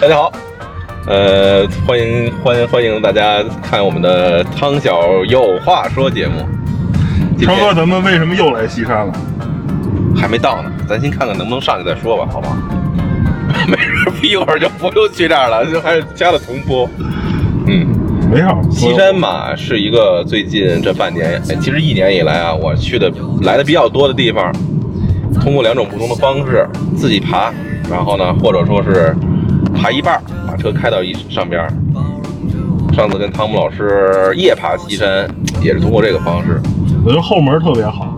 大家好，呃，欢迎欢迎欢迎大家看我们的汤小有话说节目。今超哥，天咱们为什么又来西山了？还没到呢，咱先看看能不能上去再说吧，好吗？没事，一会儿就不用去这儿了，就还是加了重播。嗯，没事儿，西山嘛是一个最近这半年，哎其实一年以来啊，我去的来的比较多的地方，通过两种不同的方式，自己爬，然后呢，或者说是爬一半，把车开到一上边。上次跟汤姆老师夜爬西山，也是通过这个方式。我觉得后门特别好，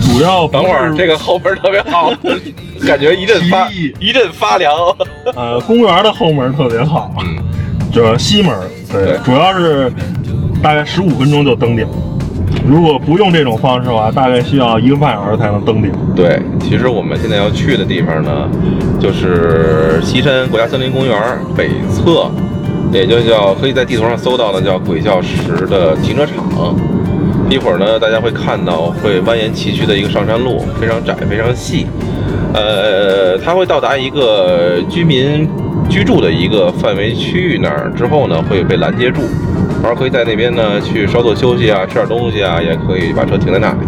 主要等会儿这个后门特别好，感觉一阵发一阵发凉。呃公园的后门特别好，嗯，这西门对对，主要是大概十五分钟就登顶。如果不用这种方式的话，大概需要一个半小时才能登顶。对，其实我们现在要去的地方呢，就是西山国家森林公园北侧，也就叫可以在地图上搜到的叫鬼笑石的停车场。一会儿呢，大家会看到会蜿蜒崎岖的一个上山路，非常窄，非常细。呃，它会到达一个居民居住的一个范围区域那儿之后呢，会被拦截住，然后可以在那边呢去稍作休息啊，吃点东西啊，也可以把车停在那里。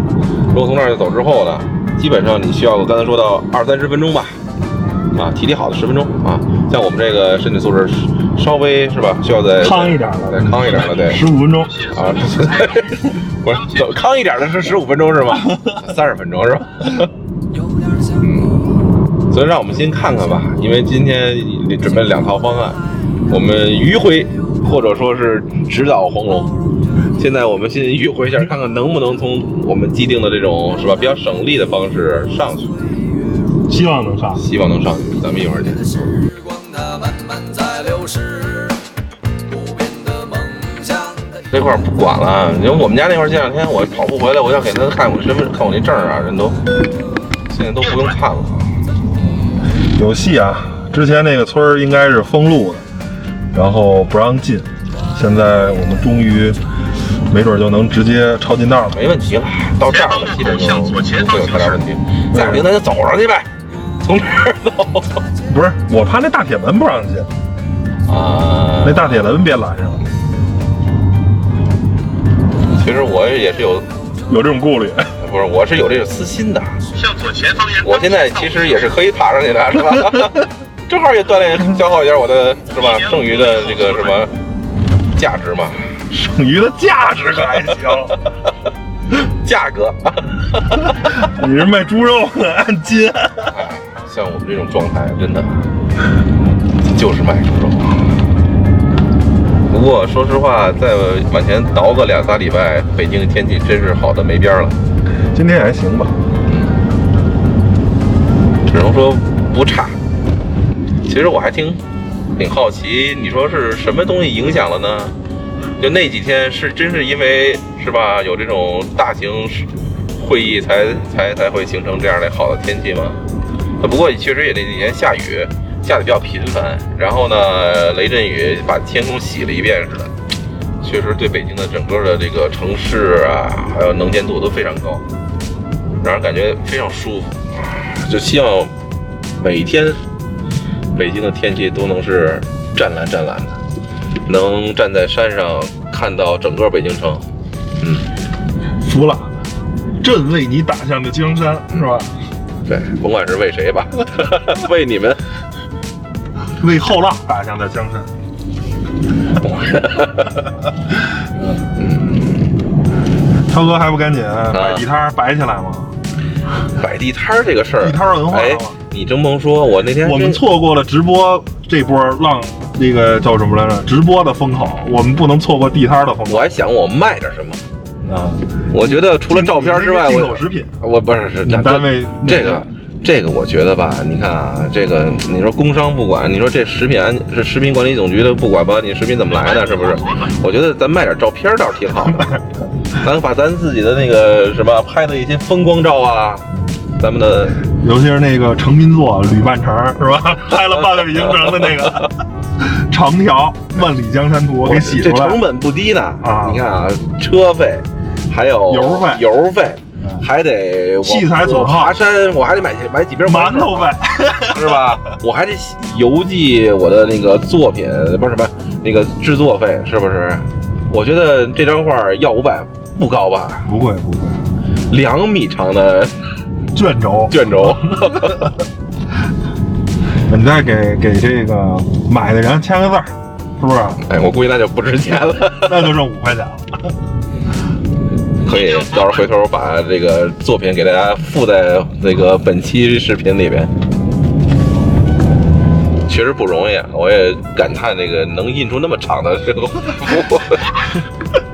如果从那儿走之后呢，基本上你需要我刚才说到二三十分钟吧，啊，体力好的十分钟啊，像我们这个身体素质稍微是吧，需要再康一点了再，康一点了，对，十五分钟，啊，不是走康一点的是十五分钟是吧？三十分钟是吧？嗯，所以让我们先看看吧，因为今天准备了两套方案，我们迂回或者说是直捣黄龙。现在我们先迂回一下，看看能不能从我们既定的这种是吧比较省力的方式上去，希望能上。希望能上去。咱们一会儿见。时光它慢慢在流逝，不变的梦想这块儿不管了，因为我们家那块儿这两天我跑步回来，我要给他看我身份看我那证儿啊，人都现在都不用看了。有戏啊！之前那个村儿应该是封路的，然后不让进，现在我们终于没准就能直接抄近道了。没问题了，到这儿了，基本就不会有太大问题。再不行咱就走上去呗，从这儿走。不是，我怕那大铁门不让进，啊那大铁门别拦上，其实我也是有，有这种顾虑。不是，我是有这个私心的。我现在其实也是可以爬上去的，是吧？正好也锻炼消耗一下我的，是吧？剩余的这个什么价值嘛，剩余的价值可还行。价格。你是卖猪肉的，按斤。哎，像我们这种状态，真的就是卖猪肉。不过说实话，再往前倒个两仨礼拜，北京的天气真是好的没边儿了，今天还行吧？只能说不差。其实我还挺挺好奇，你说是什么东西影响了呢？就那几天是真是因为是吧，有这种大型会议才才才会形成这样的好的天气吗？不过确实也那几天下雨，下的比较频繁，然后呢雷阵雨把天空洗了一遍似的，确实对北京的整个的这个城市啊，还有能见度都非常高，让人感觉非常舒服。就希望每天北京的天气都能是湛蓝湛蓝的，能站在山上看到整个北京城。嗯，服了，朕为你打下的江山是吧？对，甭管是为谁吧，为你们。为后浪打下的江山。涛哥还不赶紧摆地摊摆起来吗？摆地摊儿这个事儿，地摊儿文化哎，你真甭说，我那天我们错过了直播这波浪，那个叫什么来着？直播的风口，我们不能错过地摊儿的风口我还想我卖点什么。啊！我觉得除了照片之外，我食品，我不是是你单位这个这个，我觉得吧，你看啊，这个你说工商不管，你说这食品安是食品管理总局的不管吧，你食品怎么来的，是不是？我觉得咱卖点照片倒是挺好的，咱把咱自己的那个什么拍的一些风光照啊，咱们的尤其是那个成名作《吕半城》是吧？拍了半个北京城的那个 长条万里江山图，我给洗出来这成。本不低呢啊你看啊，车费，还有油费油费，还得我器材所好爬山我还得买买几瓶馒头呗。是吧？我还得邮寄我的那个作品，不是什么那个制作费，是不是？我觉得这张画要五百不高吧？不贵不贵，两米长的卷轴，卷轴，你再给给这个买的人签个字儿，是不是？哎，我估计那就不值钱了。那就剩五块钱了。可以，到时候回头把这个作品给大家附在那个本期视频里边。确实不容易啊，我也感叹这个能印出那么长的这个幅。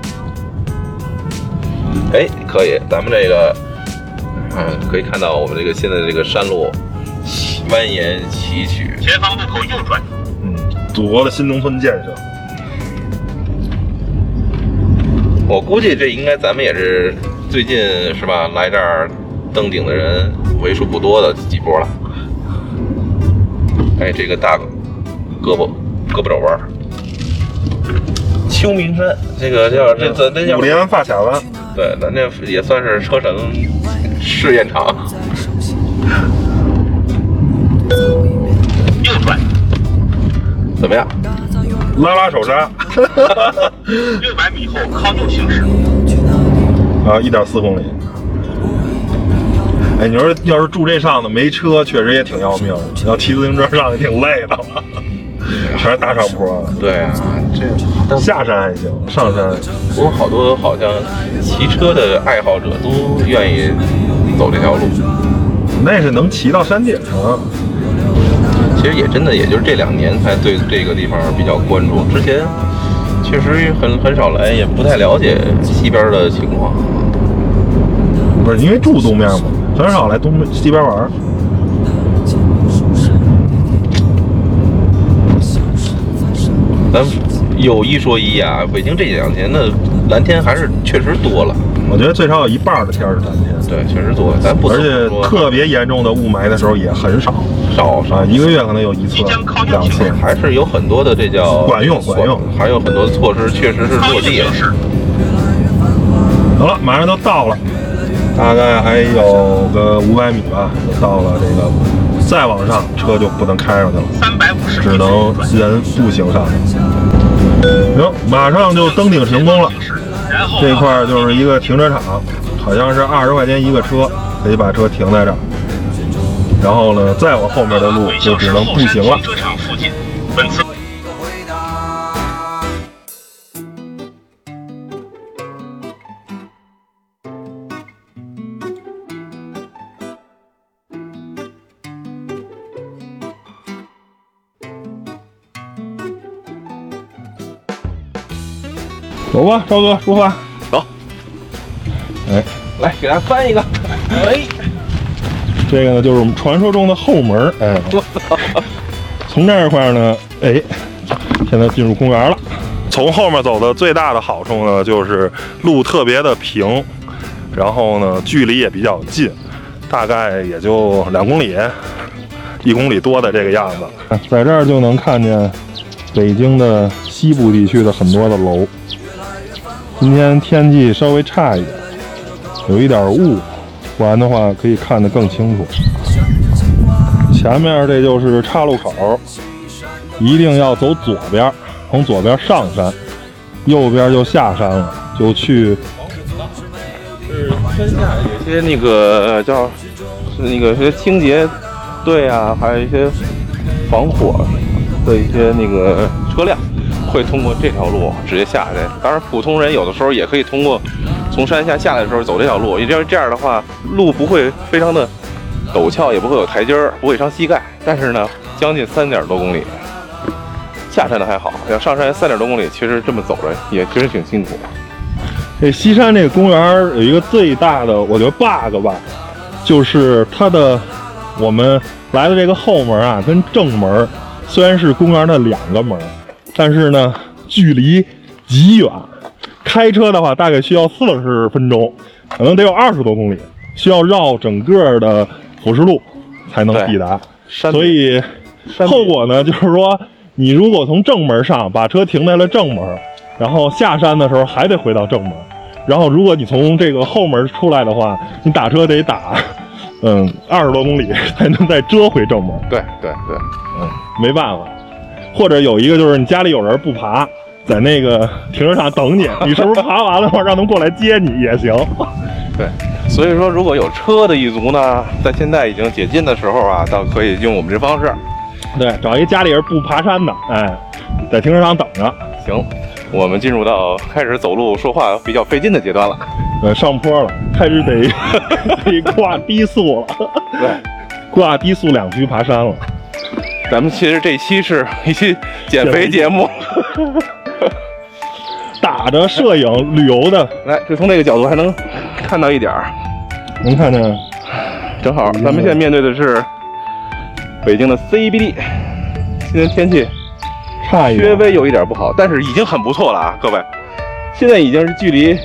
哎，可以，咱们这个，嗯，可以看到我们这个现在这个山路蜿蜒崎岖，前方路口右转，嗯，祖国的新农村建设，我估计这应该咱们也是最近是吧？来这儿登顶的人为数不多的几波了。哎，这个大胳膊胳膊肘弯儿，秋名山，这个叫这咱这叫五连发卡湾，对，咱这也算是车神试验场。右转，怎么样？拉拉手刹，六百米后靠右行驶。啊，一点四公里。哎，你说要是住这上头没车，确实也挺要命的。要骑自行车上去挺累的，全是大上坡。对啊，这下山还行，上山不过好多好像骑车的爱好者都愿意走这条路。那是能骑到山顶上。其实也真的，也就是这两年才对这个地方比较关注，之前确实很很少来，也不太了解西边的情况。不是因为住东面嘛，很少来东西边玩。咱有一说一啊，北京这两年的蓝天还是确实多了，我觉得最少有一半的天是蓝天，对，确实多了。咱不而且特别严重的雾霾的时候也很少少少啊，一个月可能有一次、两次。还是有很多的这叫管用管用还有很多的措施确实是落地了好了，马上都到了，大概还有个五百米吧，就到了这个。再往上，车就不能开上去了，三百五十只能人步行上。行，马上就登顶成功了。这块儿就是一个停车场，好像是二十块钱一个车，可以把车停在这儿。然后呢，再往后面的路就只能步行了走吧，超哥，出发。走，哎，来给大家翻一个。哎，这个呢就是我们传说中的后门儿。哎，从这块呢，哎，现在进入公园了。从后面走的最大的好处呢，就是路特别的平，然后呢距离也比较近，大概也就两公里，一公里多的这个样子。在这儿就能看见北京的西部地区的很多的楼。今天天气稍微差一点，有一点雾，不然的话可以看得更清楚。前面这就是岔路口，一定要走左边，从左边上山，右边就下山了，就去是山下有些那个叫是那个是清洁队啊，还有一些防火的一些那个车辆，会通过这条路直接下来。当然，普通人有的时候也可以通过从山下下来的时候走这条路，因为这样的话，路不会非常的陡峭，也不会有台阶儿，不会伤膝盖。但是呢，将近三点多公里，下山的还好，要上山三点多公里，其实这么走着也其实挺辛苦。这西山这个公园有一个最大的，我觉得 bug 吧，就是它的我们来的这个后门啊，跟正门虽然是公园的两个门，但是呢距离极远。开车的话大概需要四十分钟，可能得有二十多公里，需要绕整个的辅石路才能抵达。所以后果呢，就是说你如果从正门上把车停在了正门，然后下山的时候还得回到正门，然后如果你从这个后门出来的话，你打车得打，嗯，二十多公里才能再折回正门。对对对，嗯，没办法。或者有一个就是你家里有人不爬，在那个停车场等你，你是不是爬完了话让他们过来接你也行？对，所以说如果有车的一族呢，在现在已经解禁的时候啊，倒可以用我们这方式。对，找一家里人不爬山的，哎，在停车场等着。行，我们进入到开始走路说话比较费劲的阶段了。呃，上坡了，开始得 得挂低速了，对，挂低速两驱爬山了。咱们其实这期是一期减肥节目。打着摄影旅游的，来，就从这个角度还能看到一点儿，能看见。正好，咱们现在面对的是北京的 CBD，今天天气差一点。略微有一点不好，但是已经很不错了啊，各位。现在已经是距离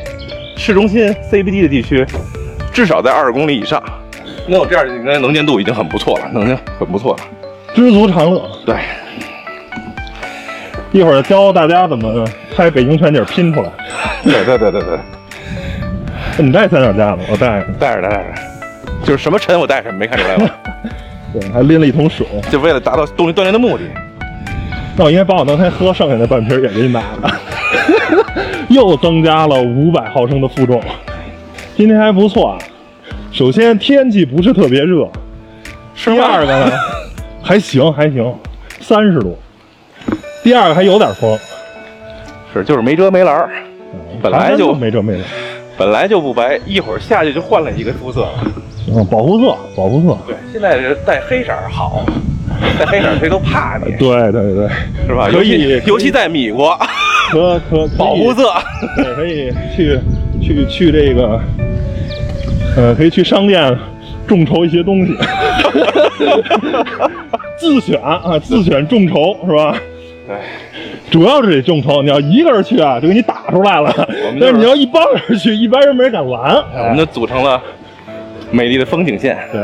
市中心 CBD 的地区至少在二十公里以上，那我这样的应该能见度已经很不错了，能见很不错了。知足常乐。对，一会儿教大家怎么拍北京全景拼出来。对对对对对，你带三脚架吗，我带着。带着带着，就是什么沉我带什么，没看出来吗？对，还拎了一桶水。就为了达到动力锻炼的目的。那我应该把我刚才喝剩下那半瓶也给你拿了，又增加了五百毫升的负重。今天还不错啊。首先天气不是特别热，是第二个呢还行还行，三十度。第二个还有点风，是就是没遮没拦儿，本来就没遮没拦。本来就不白，一会儿下去就换了一个肤色了。嗯，保护色，保护色。对，现在是带黑色好，带黑色谁都怕你，对对对，是吧？可以尤其在米国，可可保护色。对，可以去去去这个，呃，可以去商店众筹一些东西，自选啊，自选众筹是吧？对，主要是得众筹，你要一个人去啊，就给你打出来了。但是你要一帮人去，一般人没人敢拦。我们就组成了美丽的风景线。对，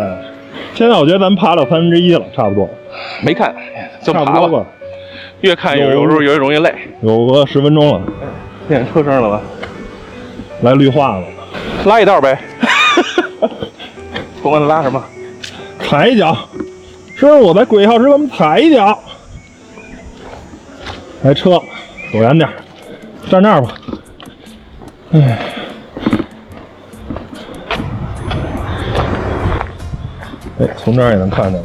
现在我觉得咱们爬到三分之一了，差不多，没看，就爬吧。越看有有时候越容易累。有个十分钟了，听见车声了吧？来绿化了，拉一道呗。不管他拉什么，踩一脚。师傅，我在鬼号时给我们踩一脚。来车，走远点，站这儿吧。哎，哎，从这儿也能看见，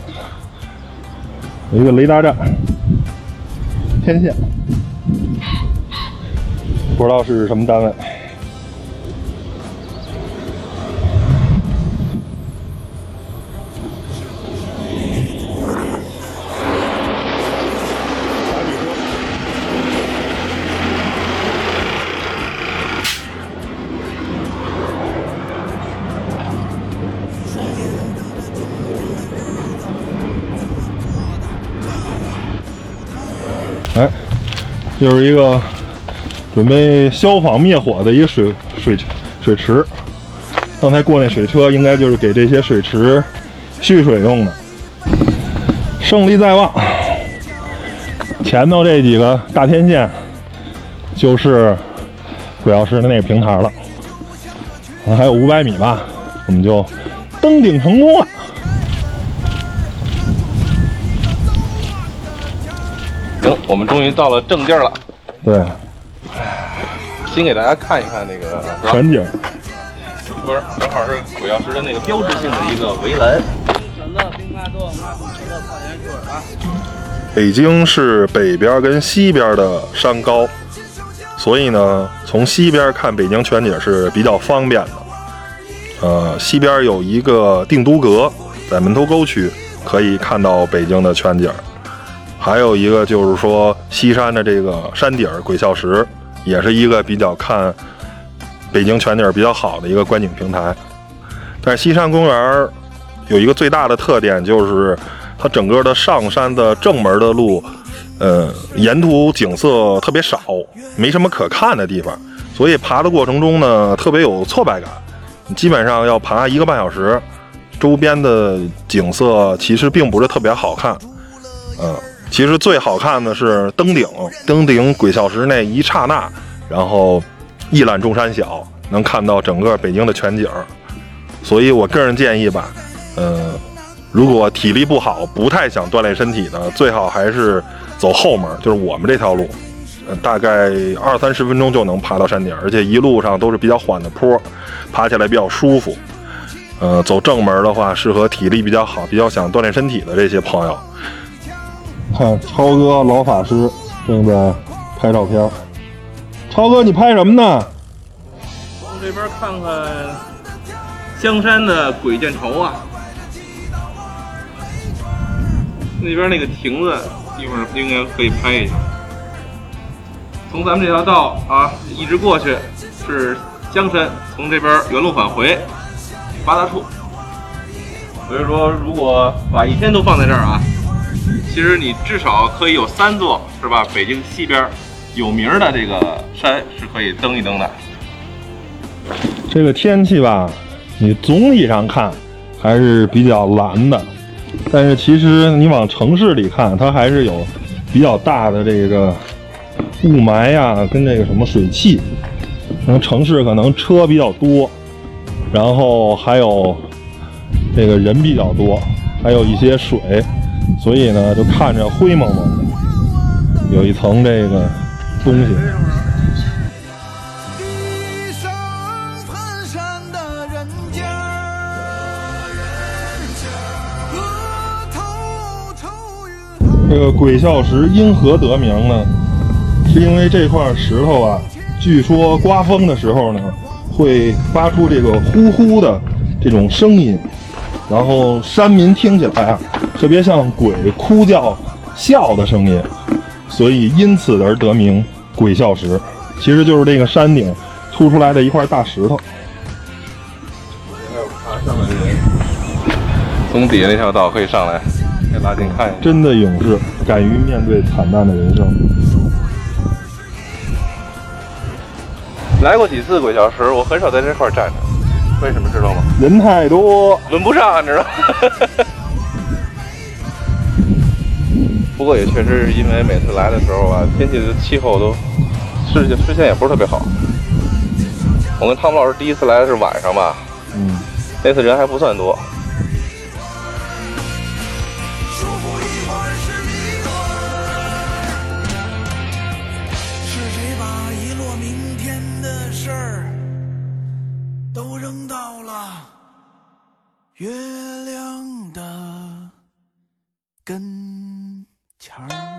有一个雷达站，天线，不知道是什么单位。就是一个准备消防灭火的一个水水水池。刚才过那水车，应该就是给这些水池蓄水用的。胜利在望，前头这几个大天线就是鬼药师的那个平台了。啊还有五百米吧，我们就登顶成功了。们终于到了正地儿了。对，先给大家看一看那个，全景。不是，正好是鬼药师的那个标志性的一个围栏。北京是北边跟西边的山高，所以呢，从西边看北京全景是比较方便的。呃，西边有一个定都阁，在门头沟区可以看到北京的全景。还有一个就是说，西山的这个山顶儿鬼笑石，也是一个比较看北京全景比较好的一个观景平台。但是西山公园儿有一个最大的特点，就是它整个的上山的正门的路，呃，沿途景色特别少，没什么可看的地方，所以爬的过程中呢，特别有挫败感。基本上要爬一个半小时，周边的景色其实并不是特别好看。嗯，其实最好看的是登顶，登顶鬼笑石那一刹那，然后一览众山小，能看到整个北京的全景。所以我个人建议吧，呃，如果体力不好、不太想锻炼身体的，最好还是走后门，就是我们这条路，呃，大概二三十分钟就能爬到山顶，而且一路上都是比较缓的坡，爬起来比较舒服。呃，走正门的话，适合体力比较好、比较想锻炼身体的这些朋友。看超哥老法师正在拍照片。超哥，你拍什么呢？往这边看看香山的鬼见愁啊，那边那个亭子一会儿应该可以拍一下。从咱们这条道啊一直过去是香山，从这边原路返回八大处。所以说，如果把一天都放在这儿啊，其实你至少可以有三座是吧？北京西边有名的这个山是可以登一登的。这个天气吧，你总体上看还是比较蓝的，但是其实你往城市里看，它还是有比较大的这个雾霾呀，跟这个什么水汽。可能城市可能车比较多，然后还有这个人比较多，还有一些水，所以呢就看着灰蒙蒙的，有一层这个东西。这个鬼笑石因何得名呢？是因为这块石头啊，据说刮风的时候呢，会发出这个呼呼的这种声音，然后山民听起来啊，特别像鬼哭叫、笑的声音，所以因此而得名鬼笑石。其实就是这个山顶凸出来的一块大石头。从底下那条道可以上来，给拉近看一下。真的勇士，敢于面对惨淡的人生。来过几次鬼笑石，我很少在这块儿站着，为什么知道吗？人太多，轮不上，你知道吗？不过也确实是因为每次来的时候啊，天气的气候都视线视线也不是特别好。我跟汤姆老师第一次来的是晚上吧，嗯，那次人还不算多。月亮的跟前儿？